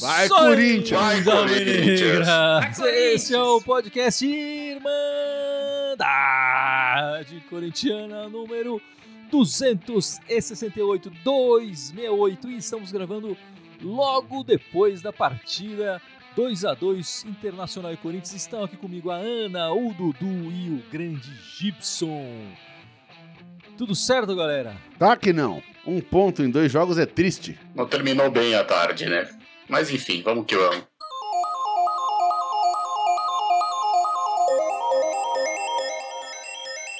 Vai, Corinthians! Vai, Corinthians! Esse é o podcast Irmandade Corintiana número 268, 268 e estamos gravando logo depois da partida 2 a 2 Internacional e Corinthians. Estão aqui comigo a Ana, o Dudu e o grande Gibson. Tudo certo, galera? Tá que não. Um ponto em dois jogos é triste. Não terminou bem a tarde, né? Mas enfim, vamos que vamos.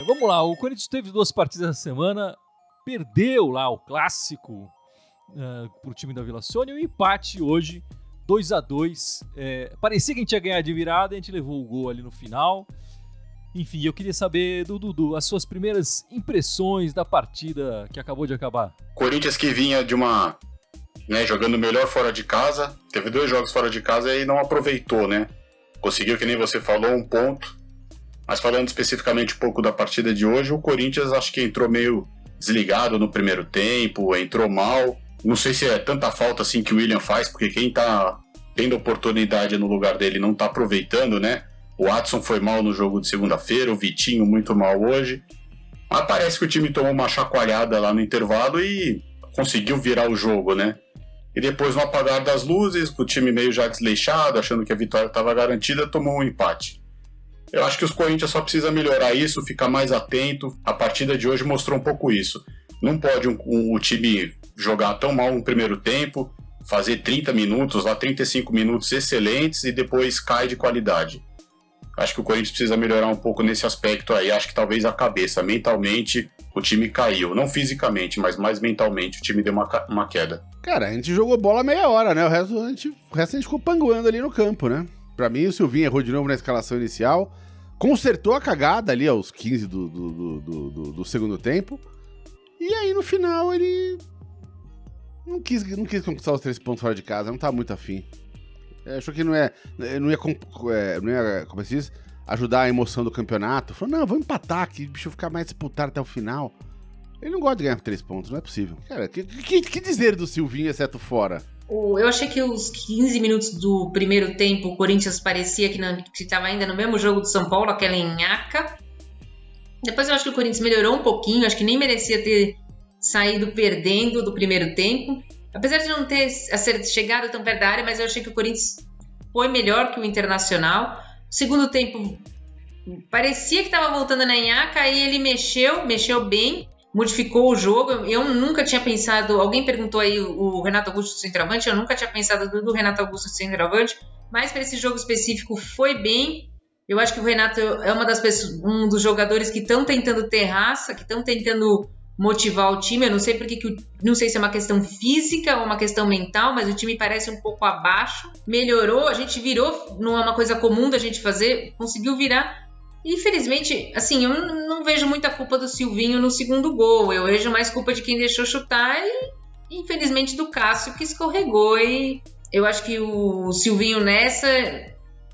Vamos lá, o Corinthians teve duas partidas essa semana, perdeu lá o clássico uh, pro time da Vila Sônia e o empate hoje, 2 a 2 é, Parecia que a gente ia ganhar de virada, a gente levou o gol ali no final. Enfim, eu queria saber do Dudu as suas primeiras impressões da partida que acabou de acabar. Corinthians que vinha de uma. Né, jogando melhor fora de casa, teve dois jogos fora de casa e não aproveitou, né? Conseguiu, que nem você falou, um ponto. Mas falando especificamente um pouco da partida de hoje, o Corinthians acho que entrou meio desligado no primeiro tempo, entrou mal. Não sei se é tanta falta assim que o William faz, porque quem tá tendo oportunidade no lugar dele não tá aproveitando, né? O Watson foi mal no jogo de segunda-feira, o Vitinho muito mal hoje. Mas parece que o time tomou uma chacoalhada lá no intervalo e conseguiu virar o jogo, né? E depois, no apagar das luzes, com o time meio já desleixado, achando que a vitória estava garantida, tomou um empate. Eu acho que os Corinthians só precisa melhorar isso, ficar mais atento. A partida de hoje mostrou um pouco isso. Não pode um, um, o time jogar tão mal no primeiro tempo, fazer 30 minutos, lá 35 minutos excelentes e depois cai de qualidade. Acho que o Corinthians precisa melhorar um pouco nesse aspecto aí. Acho que talvez a cabeça, mentalmente, o time caiu. Não fisicamente, mas mais mentalmente, o time deu uma, uma queda. Cara, a gente jogou bola meia hora, né? O resto, a gente, o resto a gente ficou panguando ali no campo, né? Pra mim, o Silvinho errou de novo na escalação inicial. Consertou a cagada ali aos 15 do, do, do, do, do segundo tempo. E aí, no final, ele não quis, não quis conquistar os três pontos fora de casa, não tá muito afim. É, achou que não ia, não ia, é, não ia como é se diz, ajudar a emoção do campeonato. Falou, não, vamos empatar aqui, bicho ficar mais disputado até o final. Ele não gosta de ganhar três pontos, não é possível. Cara, que, que, que dizer do Silvinho, exceto fora? Eu achei que os 15 minutos do primeiro tempo, o Corinthians parecia que estava ainda no mesmo jogo do São Paulo, aquela enhaca. Depois eu acho que o Corinthians melhorou um pouquinho, acho que nem merecia ter saído perdendo do primeiro tempo. Apesar de não ter chegado tão perto da área, mas eu achei que o Corinthians foi melhor que o Internacional. Segundo tempo, parecia que estava voltando na Inhaca, aí ele mexeu, mexeu bem, modificou o jogo. Eu nunca tinha pensado. Alguém perguntou aí o Renato Augusto centroavante, eu nunca tinha pensado do Renato Augusto centroavante, mas para esse jogo específico foi bem. Eu acho que o Renato é uma das pessoas, um dos jogadores que estão tentando ter raça, que estão tentando motivar o time. Eu não sei porque que não sei se é uma questão física ou uma questão mental, mas o time parece um pouco abaixo. Melhorou, a gente virou, não é uma coisa comum da gente fazer, conseguiu virar. Infelizmente, assim, eu não vejo muita culpa do Silvinho no segundo gol. Eu vejo mais culpa de quem deixou chutar e, infelizmente, do Cássio que escorregou. E eu acho que o Silvinho nessa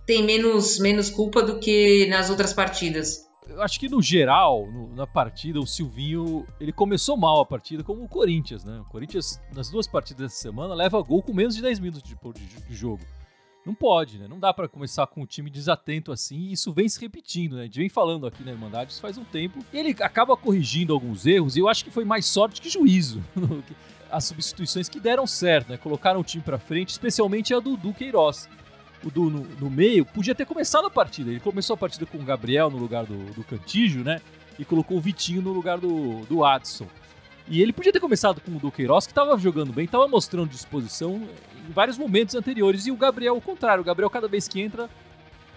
tem menos, menos culpa do que nas outras partidas eu acho que no geral, no, na partida, o Silvinho, ele começou mal a partida como o Corinthians, né? O Corinthians, nas duas partidas dessa semana, leva gol com menos de 10 minutos de, de, de jogo. Não pode, né? Não dá para começar com um time desatento assim, e isso vem se repetindo, né? A gente vem falando aqui na Irmandade isso faz um tempo, e ele acaba corrigindo alguns erros, e eu acho que foi mais sorte que juízo. As substituições que deram certo, né? Colocaram o time para frente, especialmente a do Dudu Queiroz o do no, no, meio, podia ter começado a partida. Ele começou a partida com o Gabriel no lugar do, do Cantígio, né? E colocou o Vitinho no lugar do, do Adson. E ele podia ter começado com o Duqueiroz, que estava jogando bem, estava mostrando disposição em vários momentos anteriores. E o Gabriel, o contrário. O Gabriel, cada vez que entra,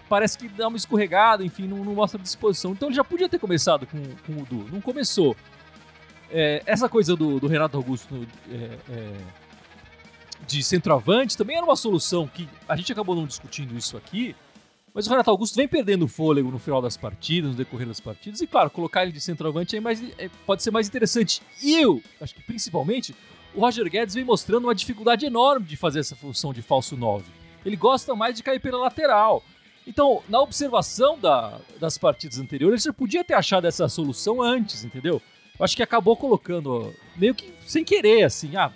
parece que dá uma escorregada, enfim, não, não mostra disposição. Então ele já podia ter começado com, com o Du. Não começou. É, essa coisa do, do Renato Augusto é, é, de centroavante também era uma solução que a gente acabou não discutindo isso aqui, mas o Renato Augusto vem perdendo fôlego no final das partidas, no decorrer das partidas, e claro, colocar ele de centroavante é mais, é, pode ser mais interessante. E eu, acho que principalmente, o Roger Guedes vem mostrando uma dificuldade enorme de fazer essa função de falso 9. Ele gosta mais de cair pela lateral. Então, na observação da, das partidas anteriores, você podia ter achado essa solução antes, entendeu? Eu acho que acabou colocando meio que sem querer, assim, ah,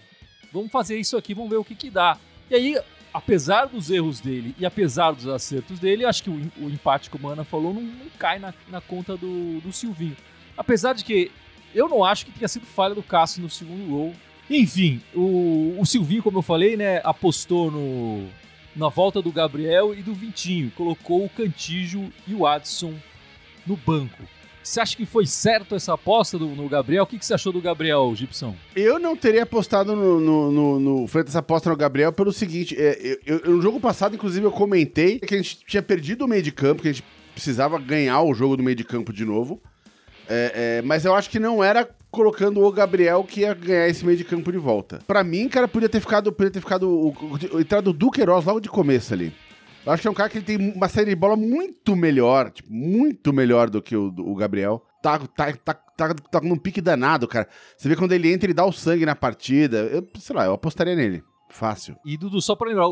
vamos fazer isso aqui, vamos ver o que que dá. E aí, apesar dos erros dele e apesar dos acertos dele, acho que o, o empate, como a Ana falou, não, não cai na, na conta do, do Silvinho. Apesar de que eu não acho que tenha sido falha do Cássio no segundo gol. Enfim, o, o Silvinho, como eu falei, né, apostou no, na volta do Gabriel e do Vitinho. Colocou o Cantígio e o Adson no banco. Você acha que foi certo essa aposta do, no Gabriel? O que, que você achou do Gabriel, Gibson? Eu não teria apostado no, no, no, no frente essa aposta no Gabriel pelo seguinte: é, eu, eu, no jogo passado, inclusive, eu comentei que a gente tinha perdido o meio de campo, que a gente precisava ganhar o jogo do meio de campo de novo. É, é, mas eu acho que não era colocando o Gabriel que ia ganhar esse meio de campo de volta. Para mim, cara, podia ter ficado, podia ter ficado o, o, o entrado do Duqueiroz logo de começo ali. Eu acho que é um cara que tem uma série de bola muito melhor, tipo, muito melhor do que o, o Gabriel. Tá, tá, tá, tá, tá num pique danado, cara. Você vê quando ele entra, ele dá o sangue na partida. Eu, sei lá, eu apostaria nele. Fácil. E Dudu, só pra lembrar,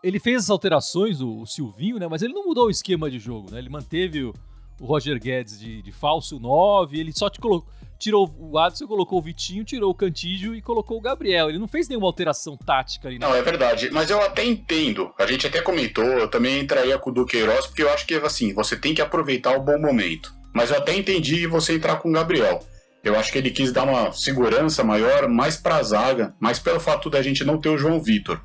ele fez as alterações, o, o, Silvinho, né? Mas ele não mudou o esquema de jogo, né? Ele manteve o, o Roger Guedes de, de falso 9, ele só te colocou tirou o Adson, colocou o Vitinho, tirou o Cantígio e colocou o Gabriel. Ele não fez nenhuma alteração tática ali. Né? Não, é verdade. Mas eu até entendo. A gente até comentou, eu também entraria com o Duqueiroz, porque eu acho que, assim, você tem que aproveitar o bom momento. Mas eu até entendi você entrar com o Gabriel. Eu acho que ele quis dar uma segurança maior, mais pra zaga, mais pelo fato da gente não ter o João Vitor.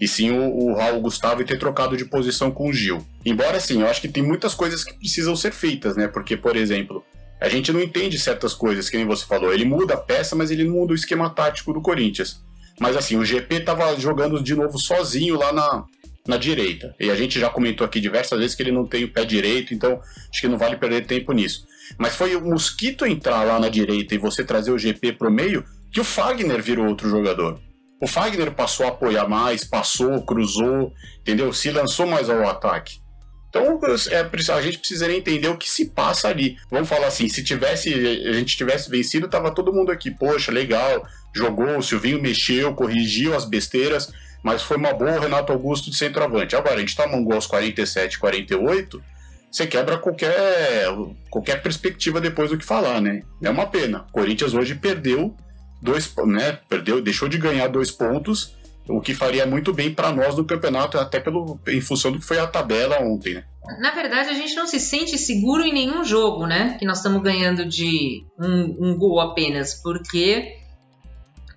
E sim o, o Raul Gustavo e ter trocado de posição com o Gil. Embora, assim, eu acho que tem muitas coisas que precisam ser feitas, né? Porque, por exemplo, a gente não entende certas coisas, que nem você falou. Ele muda a peça, mas ele não muda o esquema tático do Corinthians. Mas assim, o GP tava jogando de novo sozinho lá na, na direita. E a gente já comentou aqui diversas vezes que ele não tem o pé direito, então acho que não vale perder tempo nisso. Mas foi o Mosquito entrar lá na direita e você trazer o GP pro meio que o Fagner virou outro jogador. O Fagner passou a apoiar mais, passou, cruzou, entendeu? Se lançou mais ao ataque. Então é, a gente precisaria entender o que se passa ali. Vamos falar assim, se tivesse a gente tivesse vencido, tava todo mundo aqui, poxa, legal, jogou, o Silvinho mexeu, corrigiu as besteiras, mas foi uma boa Renato Augusto de centroavante. Agora, a gente um gol aos 47, 48, você quebra qualquer, qualquer perspectiva depois do que falar, né? É uma pena. O Corinthians hoje perdeu dois, né? Perdeu, deixou de ganhar dois pontos o que faria muito bem para nós no campeonato, até pelo, em função do que foi a tabela ontem, né? Na verdade, a gente não se sente seguro em nenhum jogo, né? Que nós estamos ganhando de um, um gol apenas, porque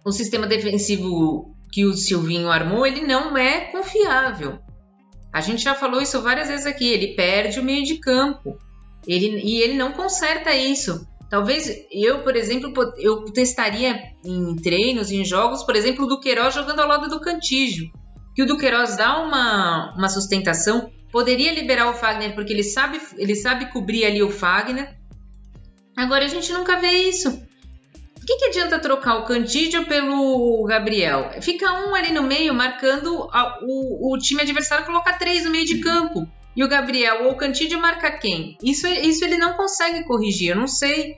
o sistema defensivo que o Silvinho armou, ele não é confiável. A gente já falou isso várias vezes aqui. Ele perde o meio de campo. Ele, e ele não conserta isso. Talvez eu, por exemplo, eu testaria em treinos, em jogos, por exemplo, o Duqueiroz jogando ao lado do Cantígio. Que o Duqueiroz dá uma, uma sustentação, poderia liberar o Fagner porque ele sabe, ele sabe cobrir ali o Fagner. Agora a gente nunca vê isso. O que, que adianta trocar o Cantígio pelo Gabriel? Fica um ali no meio marcando a, o, o time adversário coloca três no meio de campo. E o Gabriel o Cantídio marca quem? Isso, isso ele não consegue corrigir. Eu não sei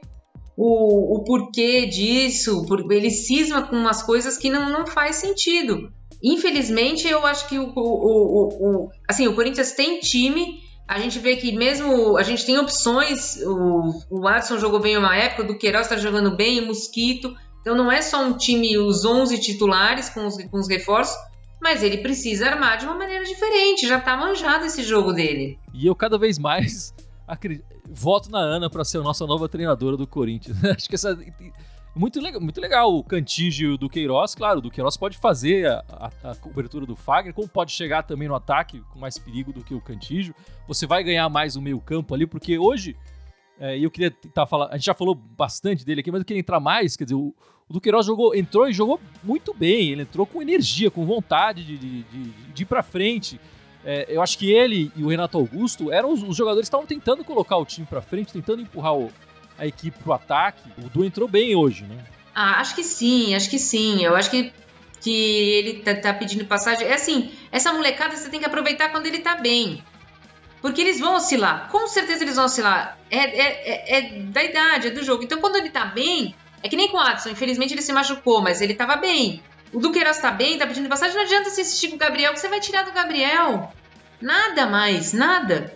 o, o porquê disso. Por, ele cisma com umas coisas que não, não faz sentido. Infelizmente, eu acho que o, o, o, o, assim, o Corinthians tem time. A gente vê que mesmo a gente tem opções. O, o Watson jogou bem uma época, o Duqueiroz está jogando bem, o Mosquito. Então não é só um time, os 11 titulares com os, com os reforços, mas ele precisa armar de uma maneira diferente. Já tá manjado esse jogo dele. E eu cada vez mais acredito, voto na Ana para ser a nossa nova treinadora do Corinthians. Acho que essa muito legal, muito legal o Cantígio do Queiroz, claro, do Queiroz pode fazer a, a, a, cobertura do Fagner, como pode chegar também no ataque com mais perigo do que o Cantígio. Você vai ganhar mais o meio campo ali, porque hoje, é, eu queria tentar falar, a gente já falou bastante dele aqui, mas eu queria entrar mais, quer dizer, o, o Duqueiroz jogou, entrou e jogou muito bem. Ele entrou com energia, com vontade de, de, de, de ir para frente. É, eu acho que ele e o Renato Augusto eram os, os jogadores que estavam tentando colocar o time para frente, tentando empurrar o, a equipe pro ataque. O Du entrou bem hoje, né? Ah, acho que sim, acho que sim. Eu acho que, que ele tá, tá pedindo passagem. É assim, essa molecada você tem que aproveitar quando ele tá bem. Porque eles vão oscilar. Com certeza eles vão oscilar. É, é, é, é da idade, é do jogo. Então quando ele tá bem, é que nem com o Adson, infelizmente ele se machucou, mas ele tava bem. O Duqueiroz tá bem, tá pedindo passagem, não adianta você insistir com o Gabriel, que você vai tirar do Gabriel. Nada mais, nada.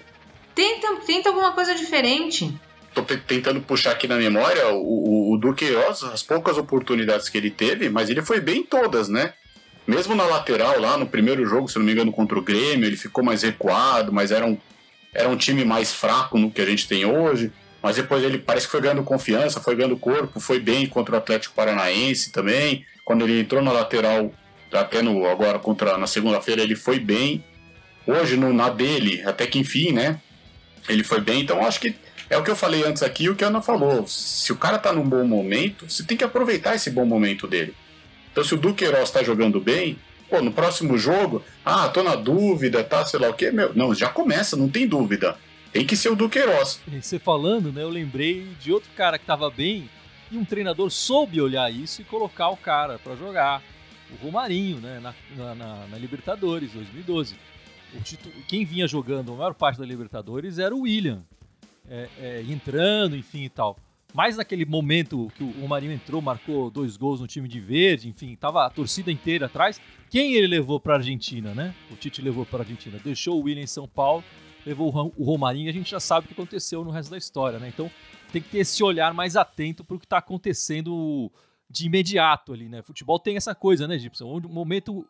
Tenta, tenta alguma coisa diferente. Tô tentando puxar aqui na memória o, o, o Duqueiroz, as poucas oportunidades que ele teve, mas ele foi bem em todas, né? Mesmo na lateral, lá no primeiro jogo, se não me engano, contra o Grêmio, ele ficou mais recuado, mas era um, era um time mais fraco no que a gente tem hoje. Mas depois ele parece que foi ganhando confiança, foi ganhando corpo, foi bem contra o Atlético Paranaense também. Quando ele entrou na lateral, até no, agora contra na segunda-feira, ele foi bem. Hoje, no, na dele, até que enfim, né? Ele foi bem, então acho que é o que eu falei antes aqui, o que a Ana falou. Se o cara tá num bom momento, você tem que aproveitar esse bom momento dele. Então, se o Duqueiroz tá jogando bem, pô, no próximo jogo, ah, tô na dúvida, tá, sei lá o quê, meu. Não, já começa, não tem dúvida. Tem que ser o Duqueiroz. Você falando, né, eu lembrei de outro cara que tava bem e um treinador soube olhar isso e colocar o cara para jogar. O Romarinho, né, na, na, na Libertadores 2012. O quem vinha jogando a maior parte da Libertadores era o William, é, é, entrando, enfim e tal. Mas naquele momento que o Marinho entrou, marcou dois gols no time de verde, enfim, tava a torcida inteira atrás. Quem ele levou para Argentina, né? O Tite levou para Argentina. Deixou o William em São Paulo, levou o Romarinho e a gente já sabe o que aconteceu no resto da história, né? Então tem que ter esse olhar mais atento para o que está acontecendo de imediato ali, né? Futebol tem essa coisa, né, Gibson? O momento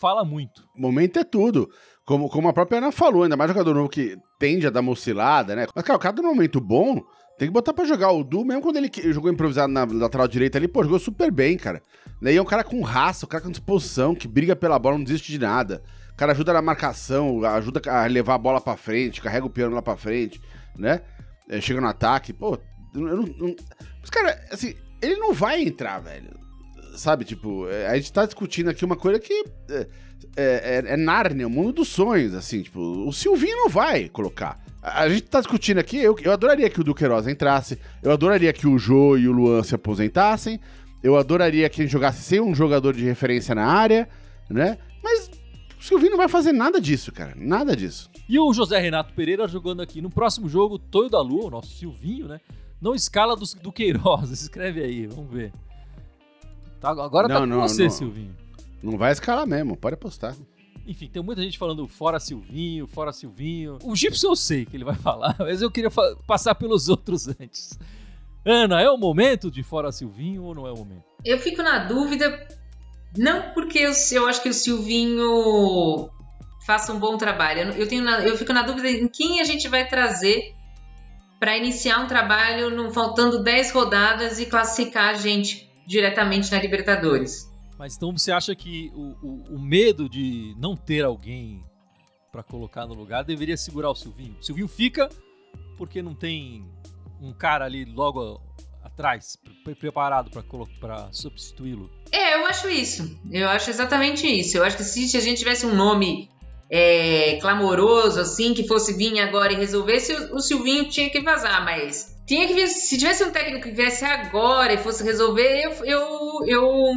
fala muito. Momento é tudo. Como, como a própria Ana falou, ainda mais jogador novo que tende a dar uma oscilada, né? Mas, cara, o cara no momento bom, tem que botar pra jogar. O Du, mesmo quando ele jogou improvisado na lateral direita ali, pô, jogou super bem, cara. Daí é um cara com raça, um cara com disposição, que briga pela bola, não desiste de nada. O cara ajuda na marcação, ajuda a levar a bola pra frente, carrega o piano lá pra frente, né? É, chega no ataque. Pô, eu não, não... Mas, cara, assim, ele não vai entrar, velho sabe, tipo, é, a gente tá discutindo aqui uma coisa que é, é, é, é Nárnia, o mundo dos sonhos, assim, tipo, o Silvinho não vai colocar. A, gente tá discutindo aqui, eu, eu adoraria que o Duqueiroz entrasse, eu adoraria que o Jô e o Luan se aposentassem, eu adoraria que gente jogasse sem um jogador de referência na área, né? Mas o Silvinho não vai fazer nada disso, cara, nada disso. E o José Renato Pereira jogando aqui no próximo jogo, Toio da Lua, o nosso Silvinho, né? Não escala do, do Queiroz, escreve aí, vamos ver. Tá, agora tá não, tá com não, você, não, Silvinho. Não vai escalar mesmo, pode apostar. Enfim, tem muita gente falando fora Silvinho, fora Silvinho. O Gibson eu sei que ele vai falar, mas eu queria passar pelos outros antes. Ana, é o momento de fora Silvinho ou não é o momento? Eu fico na dúvida, não porque eu, eu acho que o Silvinho faça um bom trabalho. Eu, tenho eu fico na dúvida em quem a gente vai trazer para iniciar um trabalho não faltando 10 rodadas e classificar a gente diretamente na Libertadores. Mas então você acha que o, o, o medo de não ter alguém para colocar no lugar deveria segurar o Silvinho? O Silvinho fica porque não tem um cara ali logo atrás preparado para substituí-lo? É, eu acho isso. Eu acho exatamente isso. Eu acho que se a gente tivesse um nome é, clamoroso, assim, que fosse vir agora e resolvesse, o, o Silvinho tinha que vazar, mas tinha que se tivesse um técnico que viesse agora e fosse resolver, eu eu, eu,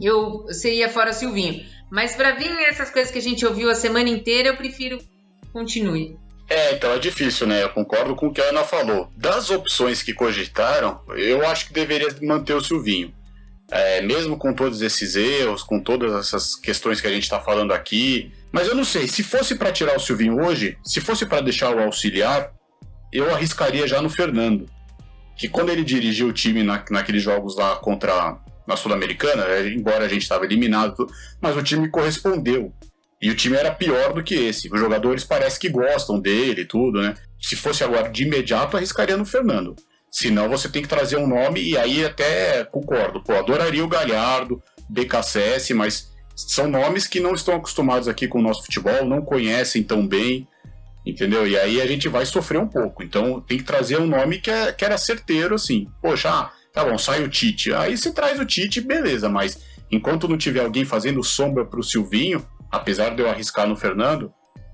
eu seria fora Silvinho. Mas para vir essas coisas que a gente ouviu a semana inteira, eu prefiro continue. É, então é difícil, né? Eu concordo com o que a Ana falou. Das opções que cogitaram, eu acho que deveria manter o Silvinho. É, mesmo com todos esses erros, com todas essas questões que a gente está falando aqui. Mas eu não sei, se fosse para tirar o Silvinho hoje, se fosse para deixar o auxiliar, eu arriscaria já no Fernando. Que quando ele dirigiu o time na, naqueles jogos lá contra na Sul-Americana, é, embora a gente estava eliminado, mas o time correspondeu. E o time era pior do que esse. Os jogadores parece que gostam dele e tudo, né? Se fosse agora de imediato, arriscaria no Fernando. Senão você tem que trazer um nome, e aí até concordo. Pô, adoraria o Galhardo, BKSS, mas são nomes que não estão acostumados aqui com o nosso futebol, não conhecem tão bem entendeu? E aí a gente vai sofrer um pouco. Então tem que trazer um nome que, é, que era certeiro, assim. Poxa, ah, tá bom, sai o Tite. Aí você traz o Tite, beleza, mas enquanto não tiver alguém fazendo sombra pro Silvinho, apesar de eu arriscar no Fernando,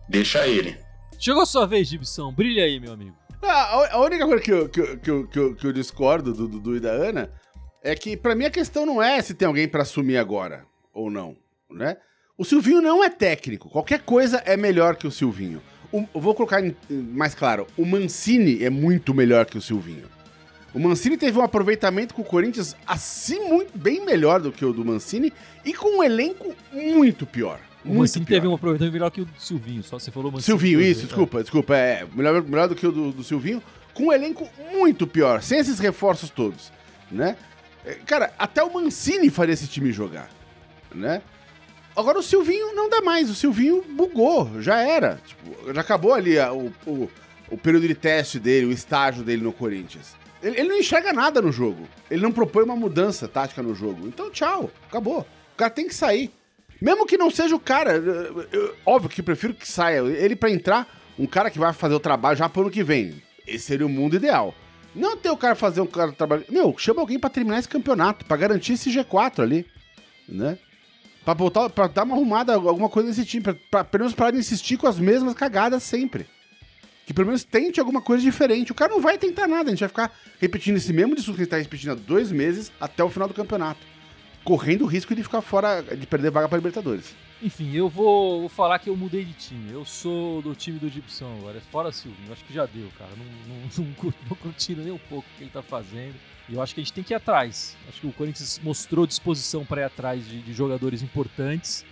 deixa ele. Chegou a sua vez, Gibson. Brilha aí, meu amigo. Ah, a única coisa que eu, que, eu, que, eu, que, eu, que eu discordo do Dudu e da Ana é que, para mim, a questão não é se tem alguém para assumir agora ou não, né? O Silvinho não é técnico. Qualquer coisa é melhor que o Silvinho. O, vou colocar mais claro: o Mancini é muito melhor que o Silvinho. O Mancini teve um aproveitamento com o Corinthians assim muito bem melhor do que o do Mancini e com um elenco muito pior. O Mancini teve um aproveitamento melhor que o do Silvinho, só você falou Mancini. Silvinho, isso, desculpa, desculpa. É, melhor, melhor do que o do, do Silvinho, com um elenco muito pior, sem esses reforços todos, né? É, cara, até o Mancini faria esse time jogar, né? Agora o Silvinho não dá mais, o Silvinho bugou, já era. Tipo, já acabou ali a, o, o, o, período de teste dele, o estágio dele no Corinthians. Ele, ele, não enxerga nada no jogo. Ele não propõe uma mudança tática no jogo. Então, tchau, acabou. O cara tem que sair. Mesmo que não seja o cara, eu, eu, óbvio que eu prefiro que saia ele para entrar, um cara que vai fazer o trabalho já pro ano que vem. Esse seria o mundo ideal. Não ter o cara fazer um cara trabalho. Meu, chama alguém para terminar esse campeonato, para garantir esse G4 ali, né? Pra, botar, pra dar uma arrumada, alguma coisa nesse time. Pra, pra, pelo menos parar de insistir com as mesmas cagadas sempre. Que pelo menos tente alguma coisa diferente. O cara não vai tentar nada, a gente vai ficar repetindo esse mesmo discurso que ele tá repetindo há dois meses até o final do campeonato. Correndo o risco de ficar fora, de perder vaga pra Libertadores. Enfim, eu vou, vou, falar que eu mudei de time. Eu sou do time do Gibson agora, fora Silvinho. Acho que já deu, cara. Não, não, não, não curtindo nem um pouco o que ele tá fazendo. E eu acho que a gente tem que ir atrás. Acho que o Corinthians mostrou disposição para ir atrás de, de, jogadores importantes.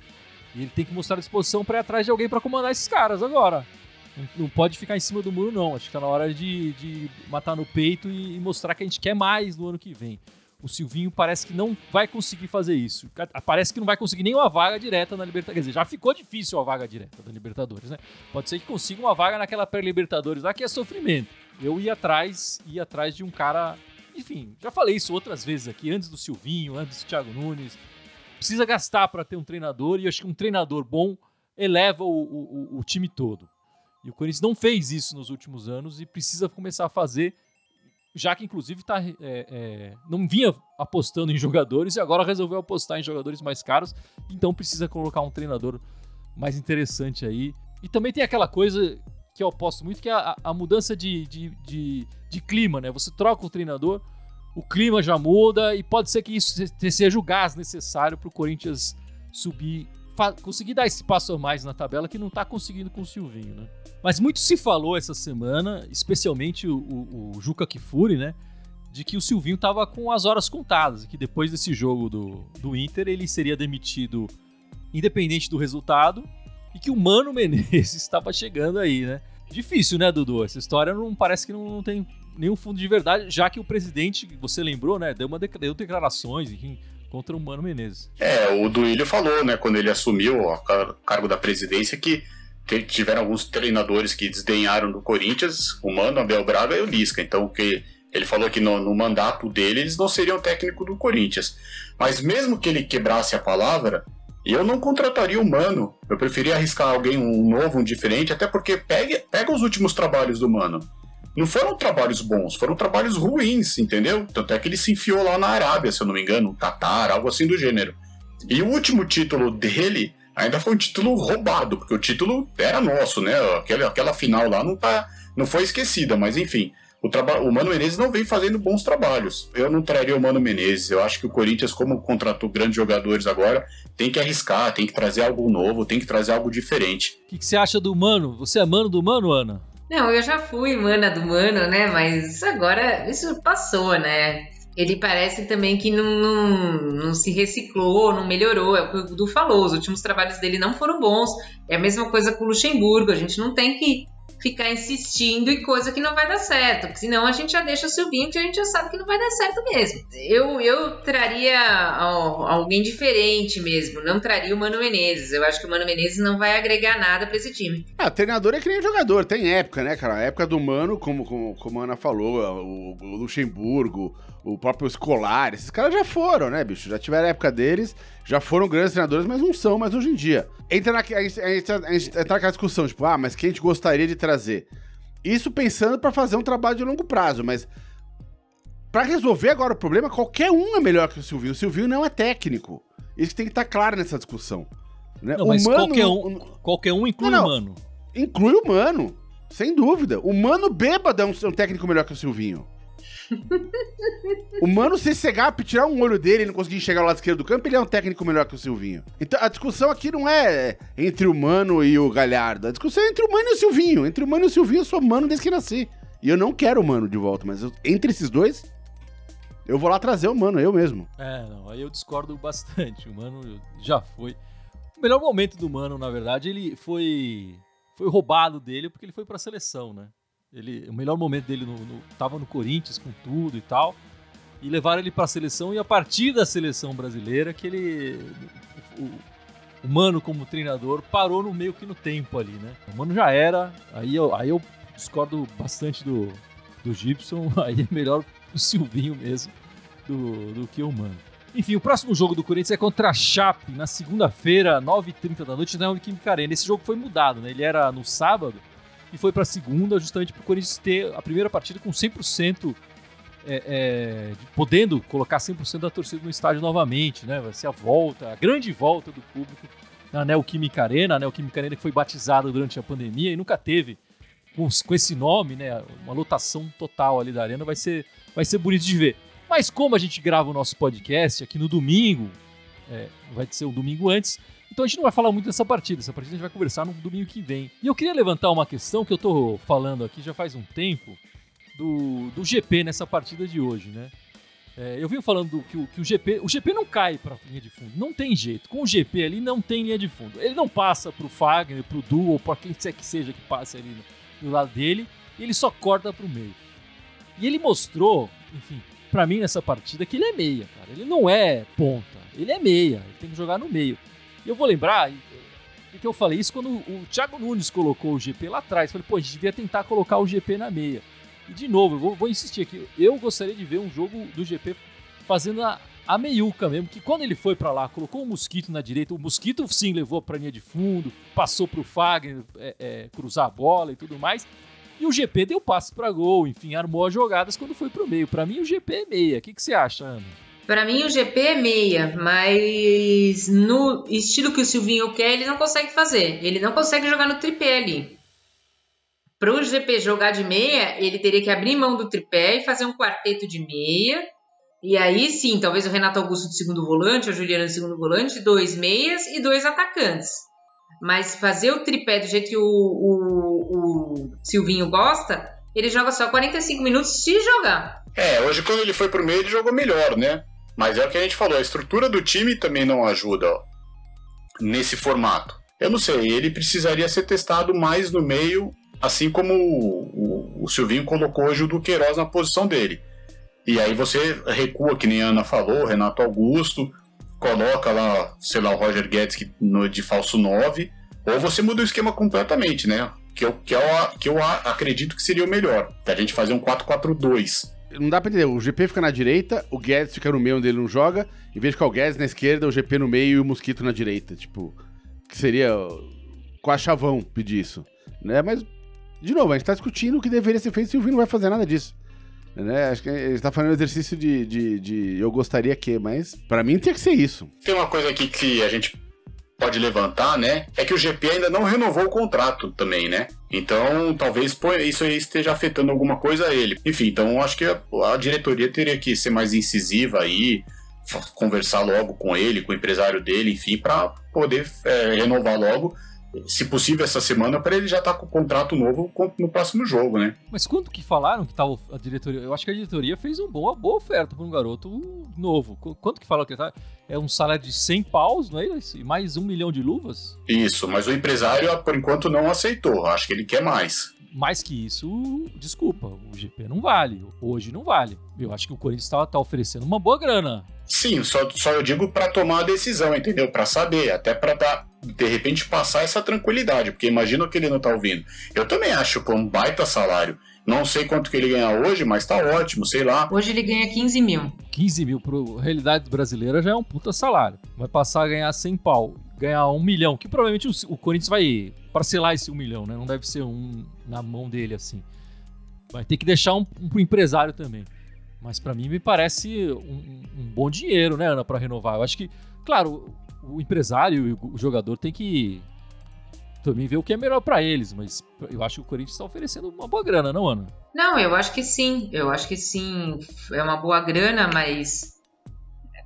E ele tem que mostrar disposição para ir atrás de alguém para comandar esses caras agora. Não, pode ficar em cima do muro, não. Acho que tá na hora de, de matar no peito e, mostrar que a gente quer mais no ano que vem. O Silvinho parece que não vai conseguir fazer isso. Parece que não vai conseguir nenhuma vaga direta na Libertadores. Quer dizer, já ficou difícil a vaga direta da Libertadores, né? Pode ser que consiga uma vaga naquela pré-Libertadores lá que é sofrimento. Eu ia atrás, ia atrás de um cara enfim, já falei isso outras vezes aqui, antes do Silvinho, antes do Thiago Nunes. Precisa gastar para ter um treinador e eu acho que um treinador bom eleva o, o, o time todo. E o Corinthians não fez isso nos últimos anos e precisa começar a fazer, já que inclusive tá, é, é, não vinha apostando em jogadores e agora resolveu apostar em jogadores mais caros, então precisa colocar um treinador mais interessante aí. E também tem aquela coisa que eu aposto muito, que é a, a mudança de, de, de, de, clima, né? Você troca o treinador, o clima já muda e pode ser que isso seja o gás necessário para o Corinthians subir, conseguir dar esse passo a mais na tabela que não está conseguindo com o Silvinho, né? Mas muito se falou essa semana, especialmente o, o, o Juca Kifuri, né? De que o Silvinho estava com as horas contadas, que depois desse jogo do, do Inter ele seria demitido independente do resultado e que o Mano Menezes estava chegando aí, né? Difícil, né, Dudu? Essa história não parece que não, não tem nenhum fundo de verdade, já que o presidente, você lembrou, né, deu, uma deu declarações enfim, contra o Mano Menezes. É, o Duílio falou, né, quando ele assumiu o cargo da presidência, que tiveram alguns treinadores que desdenharam do Corinthians, o Mano, Abel Braga e o Lisca. Então, que ele falou que no, no mandato dele eles não seriam técnico do Corinthians. Mas mesmo que ele quebrasse a palavra, eu não contrataria o Mano. Eu preferia arriscar alguém um novo, um diferente, até porque pega, pega os últimos trabalhos do Mano. Não foram trabalhos bons, foram trabalhos ruins, entendeu? Tanto é que ele se enfiou lá na Arábia, se eu não me engano, Qatar, algo assim do gênero. E o último título dele ainda foi um título roubado, porque o título era nosso, né? Aquela, aquela final lá não, tá, não foi esquecida, mas enfim o, o Mano Menezes não vem fazendo bons trabalhos. Eu não traria o Mano Menezes. Eu acho que o Corinthians, como contratou grandes jogadores agora, tem que arriscar, tem que trazer algo novo, tem que trazer algo diferente. O que, que, você acha do Mano? Você é mano do Mano, Ana? Não, eu já fui mana do Mano, né? Mas agora isso passou, né? Ele parece também que não, não, não, se reciclou, não melhorou. É o que o Dudu falou, os últimos trabalhos dele não foram bons. É a mesma coisa com o Luxemburgo. A gente não tem que ficar insistindo em coisa que não vai dar certo, porque senão a gente já deixa o Silvinho que a gente já sabe que não vai dar certo mesmo. Eu, eu traria alguém diferente mesmo, não traria o Mano Menezes. Eu acho que o Mano Menezes não vai agregar nada para esse time. Ah, treinador é que nem jogador, tem época, né, cara? A época do Mano, como, como, como a Ana falou, o, o Luxemburgo, o próprio Escolar, esses caras já foram, né, bicho? Já tiveram a época deles, já foram grandes treinadores, mas não são mais hoje em dia. Entra, na, a, gente, a, gente, a gente entra naquela discussão, tipo, ah, mas quem a gente gostaria de trazer? Isso pensando para fazer um trabalho de longo prazo, mas para resolver agora o problema, qualquer um é melhor que o Silvinho. O Silvinho não é técnico. Isso tem que estar tá claro nessa discussão. Né? Não, mas Mano, qualquer, um, qualquer um inclui não, o Mano. Inclui o Mano, sem dúvida. O Mano bêbado é um, um técnico melhor que o Silvinho o Mano, se cegar, tirar um olho dele e não conseguir chegar ao lado esquerdo do campo, ele é um técnico melhor que o Silvinho. Então a discussão aqui não é entre o Mano e o Galhardo. A discussão é entre o Mano e o Silvinho. Entre o Mano e o Silvinho, eu sou Mano desde que nasci. E eu não quero o Mano de volta, mas eu, entre esses dois, eu vou lá trazer o Mano, eu mesmo. É, não, aí eu discordo bastante. O Mano já foi. melhor momento do Mano, na verdade, ele foi foi roubado dele porque ele foi para a seleção, né? Ele, o melhor momento dele no, no, tava no Corinthians com tudo e tal. E levaram ele para a seleção e a partir da seleção brasileira que ele o, o Mano como treinador parou no meio que no tempo ali, né? O Mano já era, aí eu, aí eu discordo bastante do, do Gibson, aí é melhor o Silvinho mesmo do, do que o Mano. Enfim, o próximo jogo do Corinthians é contra a Chape, na segunda-feira, 9h30 da noite, na Neoquímica Arena. Esse jogo foi mudado, né? Ele era no sábado e foi para segunda, justamente para o Corinthians ter a primeira partida com 100%, é, é, podendo colocar 100% da torcida no estádio novamente, né? Vai ser a volta, a grande volta do público na Neoquímica Arena. A Neoquímica Arena que foi batizada durante a pandemia e nunca teve com, com esse nome, né? Uma lotação total ali da arena. Vai ser, vai ser bonito de ver. Mas como a gente grava o nosso podcast aqui no domingo, é, vai ser um domingo antes, então a gente não vai falar muito dessa partida. Essa partida a gente vai conversar no domingo que vem. E eu queria levantar uma questão que eu tô falando aqui já faz um tempo do, do GP nessa partida de hoje, né? É, eu venho falando do, que, o, que o GP. O GP não cai pra linha de fundo. Não tem jeito. Com o GP ali não tem linha de fundo. Ele não passa pro Fagner, pro Du ou pra quem quer que seja que passe ali no lado dele. Ele só corta pro meio. E ele mostrou, enfim, para mim nessa partida que ele é meia, cara. Ele não é ponta, ele é meia, ele tem que jogar no meio. E eu vou lembrar que eu falei isso quando o Thiago Nunes colocou o GP lá atrás. Falei, pô, a gente devia tentar colocar o GP na meia. E de novo, eu vou, vou insistir aqui, eu gostaria de ver um jogo do GP fazendo a, a meiuca mesmo, que quando ele foi para lá, colocou o Mosquito na direita, o Mosquito sim levou pra linha de fundo, passou pro Fagner é, é, cruzar a bola e tudo mais. E o GP deu passe para gol, enfim, armou as jogadas quando foi pro meio. Para mim, o GP é meia. O que, que você acha, Ana? Para mim, o GP é meia, mas no estilo que o Silvinho quer, ele não consegue fazer. Ele não consegue jogar no tripé ali. Para o GP jogar de meia, ele teria que abrir mão do tripé e fazer um quarteto de meia. E aí sim, talvez o Renato Augusto de segundo volante, o Juliano de segundo volante, dois meias e dois atacantes. Mas fazer o tripé do jeito que o, o, o Silvinho gosta, ele joga só 45 minutos se jogar. É, hoje quando ele foi pro meio, ele jogou melhor, né? Mas é o que a gente falou, a estrutura do time também não ajuda ó, nesse formato. Eu não sei, ele precisaria ser testado mais no meio, assim como o, o, o Silvinho colocou hoje o Duqueiroz na posição dele. E aí você recua, que nem a Ana falou, Renato Augusto, coloca lá, sei lá, o Roger Guedes que, no, de falso 9, ou você muda o esquema completamente, né? Que eu, que eu, que eu acredito que seria o melhor, da gente fazer um 4-4-2. Não dá pra entender, o GP fica na direita, o Guedes fica no meio onde ele não joga, em vez de ficar o Guedes na esquerda, o GP no meio e o Mosquito na direita. Tipo, que seria com a chavão pedir isso. Né? Mas, de novo, a gente tá discutindo o que deveria ser feito e o Silvio não vai fazer nada disso. Né? Acho que ele está fazendo um exercício de, de, de, eu gostaria que, mas para mim tem que ser isso. Tem uma coisa aqui que a gente pode levantar, né? É que o GP ainda não renovou o contrato também, né? Então, talvez isso aí esteja afetando alguma coisa a ele. Enfim, então acho que a, diretoria teria que ser mais incisiva aí, conversar logo com ele, com o empresário dele, enfim, para poder é, renovar logo se possível, essa semana, para ele já estar tá com o contrato novo no próximo jogo, né? Mas quanto que falaram que tá a diretoria? Eu acho que a diretoria fez uma boa, boa oferta para um garoto novo. Quanto que falaram que tá? É um salário de 100 paus, não é isso? E mais um milhão de luvas? Isso, mas o empresário, por enquanto, não aceitou. Acho que ele quer mais. Mais que isso, desculpa, o GP não vale. Hoje não vale. Eu acho que o Corinthians está tá oferecendo uma boa grana. Sim, só, só eu digo para tomar a decisão, entendeu? Para saber, até para dar de repente passar essa tranquilidade, porque imagina que ele não tá ouvindo. Eu também acho pô, um baita salário. Não sei quanto que ele ganha hoje, mas tá ótimo, sei lá. Hoje ele ganha 15 mil. 15 mil pro realidade brasileira já é um puta salário. Vai passar a ganhar 100 pau, ganhar um milhão, que provavelmente o, o Corinthians vai parcelar esse um milhão, né? Não deve ser um na mão dele assim. Vai ter que deixar um, um pro empresário também. Mas para mim me parece um, um, bom dinheiro, né, Ana, para renovar. Eu acho que, claro, o empresário e o jogador tem que também ver o que é melhor para eles, mas eu acho que o Corinthians está oferecendo uma boa grana, não, Ana? Não, eu acho que sim. Eu acho que sim. É uma boa grana, mas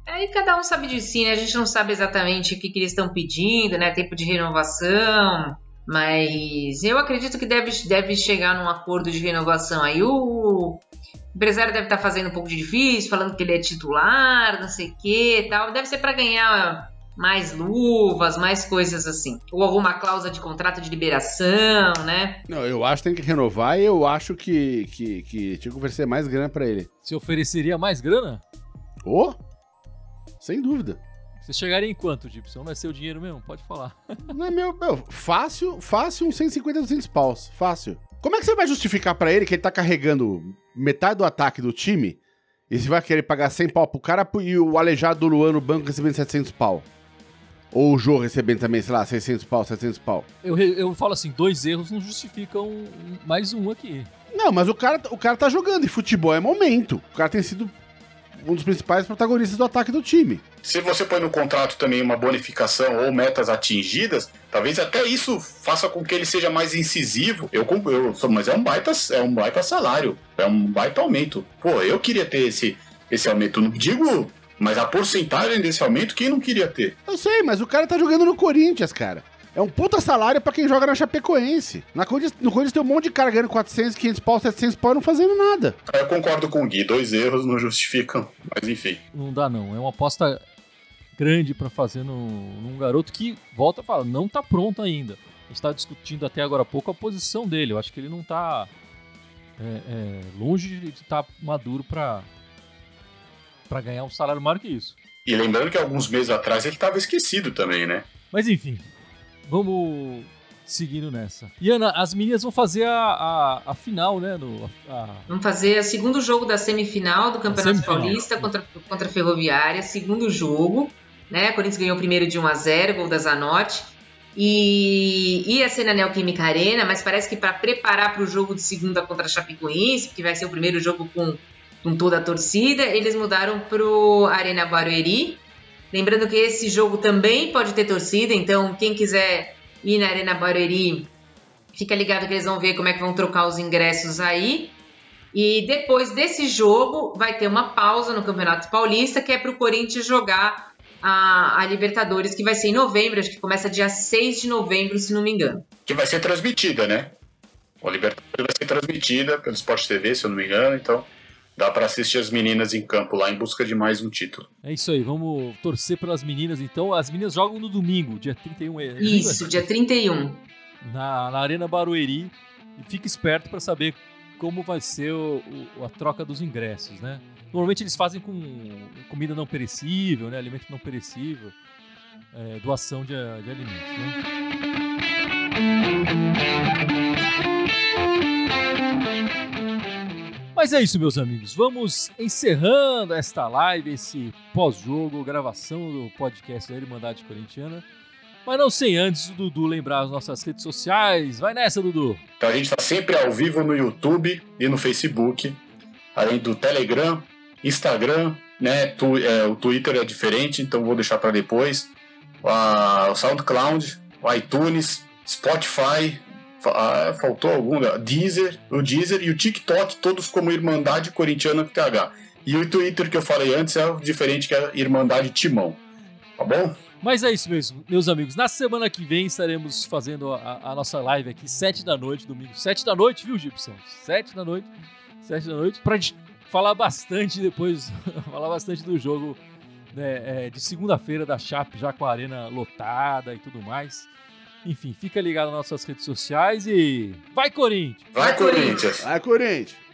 aí cada um sabe de si, né? A gente não sabe exatamente o que, que eles estão pedindo, né? Tempo de renovação. Mas eu acredito que deve, deve chegar num acordo de renovação. Aí o empresário deve estar tá fazendo um pouco de difícil, falando que ele é titular, não sei o que tal. Deve ser para ganhar mais luvas, mais coisas assim. Ou alguma cláusula de contrato de liberação, né? Não, eu acho que tem que renovar e eu acho que, que, que tinha que oferecer mais grana pra ele. Você ofereceria mais grana? Ô? Sem dúvida. Você chegaria em quanto, Gibson? Não é seu dinheiro mesmo? Pode falar. Não é meu, meu. Fácil, fácil uns 150, 200 paus. Fácil. Como é que você vai justificar pra ele que ele tá carregando metade do ataque do time e você vai querer pagar 100 pau pro cara e o aleijado do Luan no banco recebendo 700 pau? Ou o Jô recebendo também, sei lá, 600 pau, 700 pau? Eu, eu falo assim, dois erros não justificam mais um aqui. Não, mas o cara, o cara tá jogando e futebol é momento. O cara tem sido um dos principais protagonistas do ataque do time. Se você põe no contrato também uma bonificação ou metas atingidas, talvez até isso faça com que ele seja mais incisivo. Eu, eu sou- mas é um baita, é um baita salário, é um baita aumento. Pô, eu queria ter esse, esse aumento. Não digo, mas a porcentagem desse aumento, quem não queria ter? Eu sei, mas o cara tá jogando no Corinthians, cara. É um puta salário pra quem joga na Chapecoense. Na Corinthians, no Corinthians tem um monte de cara ganhando 400, 500 pau, 700 pau e não fazendo nada. Eu concordo com o Gui, dois erros não justificam, mas enfim. Não dá, não. É uma aposta grande pra fazer no, num garoto que, volta a falar, não tá pronto ainda. A gente tá discutindo até agora há pouco a posição dele. Eu acho que ele não tá é, é, longe de estar maduro pra, pra ganhar um salário maior que isso. E lembrando que alguns meses atrás ele estava esquecido também, né? Mas enfim, vamos seguindo nessa. E Ana, as meninas vão fazer a, a, a final, né? No, a- Vamos fazer o segundo jogo da semifinal do Campeonato semifinal. Paulista contra, contra a Ferroviária. Segundo jogo, né? Corinthians ganhou o primeiro de 1 a 0 gol da Zanotti. E ia ser na Neoquímica Arena, mas parece que para preparar para o jogo de segunda contra a Chapecoense, que vai ser o primeiro jogo com, com toda a torcida, eles mudaram pro Arena Barueri. Lembrando que esse jogo também pode ter torcida, então quem quiser ir na Arena Barueri, fica ligado que eles vão ver como é que vão trocar os ingressos aí. E depois desse jogo, vai ter uma pausa no Campeonato Paulista, que é para o Corinthians jogar a, a Libertadores, que vai ser em novembro, acho que começa dia 6 de novembro, se não me engano. Que vai ser transmitida, né? O Libertadores vai ser transmitida pelo Sport TV, se eu não me engano, então dá para assistir as meninas em campo lá em busca de mais um título. É isso aí, vamos torcer pelas meninas então. As meninas jogam no domingo, dia 31. é- Isso, dia 31. na, na Arena Barueri. E fique esperto para saber como vai ser o- o- a troca dos ingressos, né? Normalmente eles fazem com comida não perecível, né? Alimento não perecível, é, doação de, de alimentos, né? Mas é isso, meus amigos. Vamos encerrando esta live, esse pós-jogo, gravação do podcast da Irmandade Corintiana. Mas não sem antes o Dudu lembrar as nossas redes sociais. Vai nessa, Dudu. Então a gente está sempre ao vivo no YouTube e no Facebook, além do Telegram, Instagram, né? Tu- é, o Twitter é diferente, então vou deixar para depois. Ah, o SoundCloud, o iTunes, Spotify, faltou algum? Deezer, o Deezer e o TikTok, todos como Irmandade Corintiana TH. E o Twitter que eu falei antes é o diferente que é Irmandade Timão. Tá bom? Mas é isso mesmo, meus amigos. Na semana que vem estaremos fazendo a, a nossa live aqui, 7 da noite, domingo. 7 da noite, viu, Gibson? 7 da noite. 7 da noite. Pra gente falar bastante depois, falar bastante do jogo né, é, de segunda-feira da Chape, já com a arena lotada e tudo mais. Enfim, fica ligado nas nossas redes sociais e. Vai, Corinthians! Vai! Corinthians! Vai, Corinthians!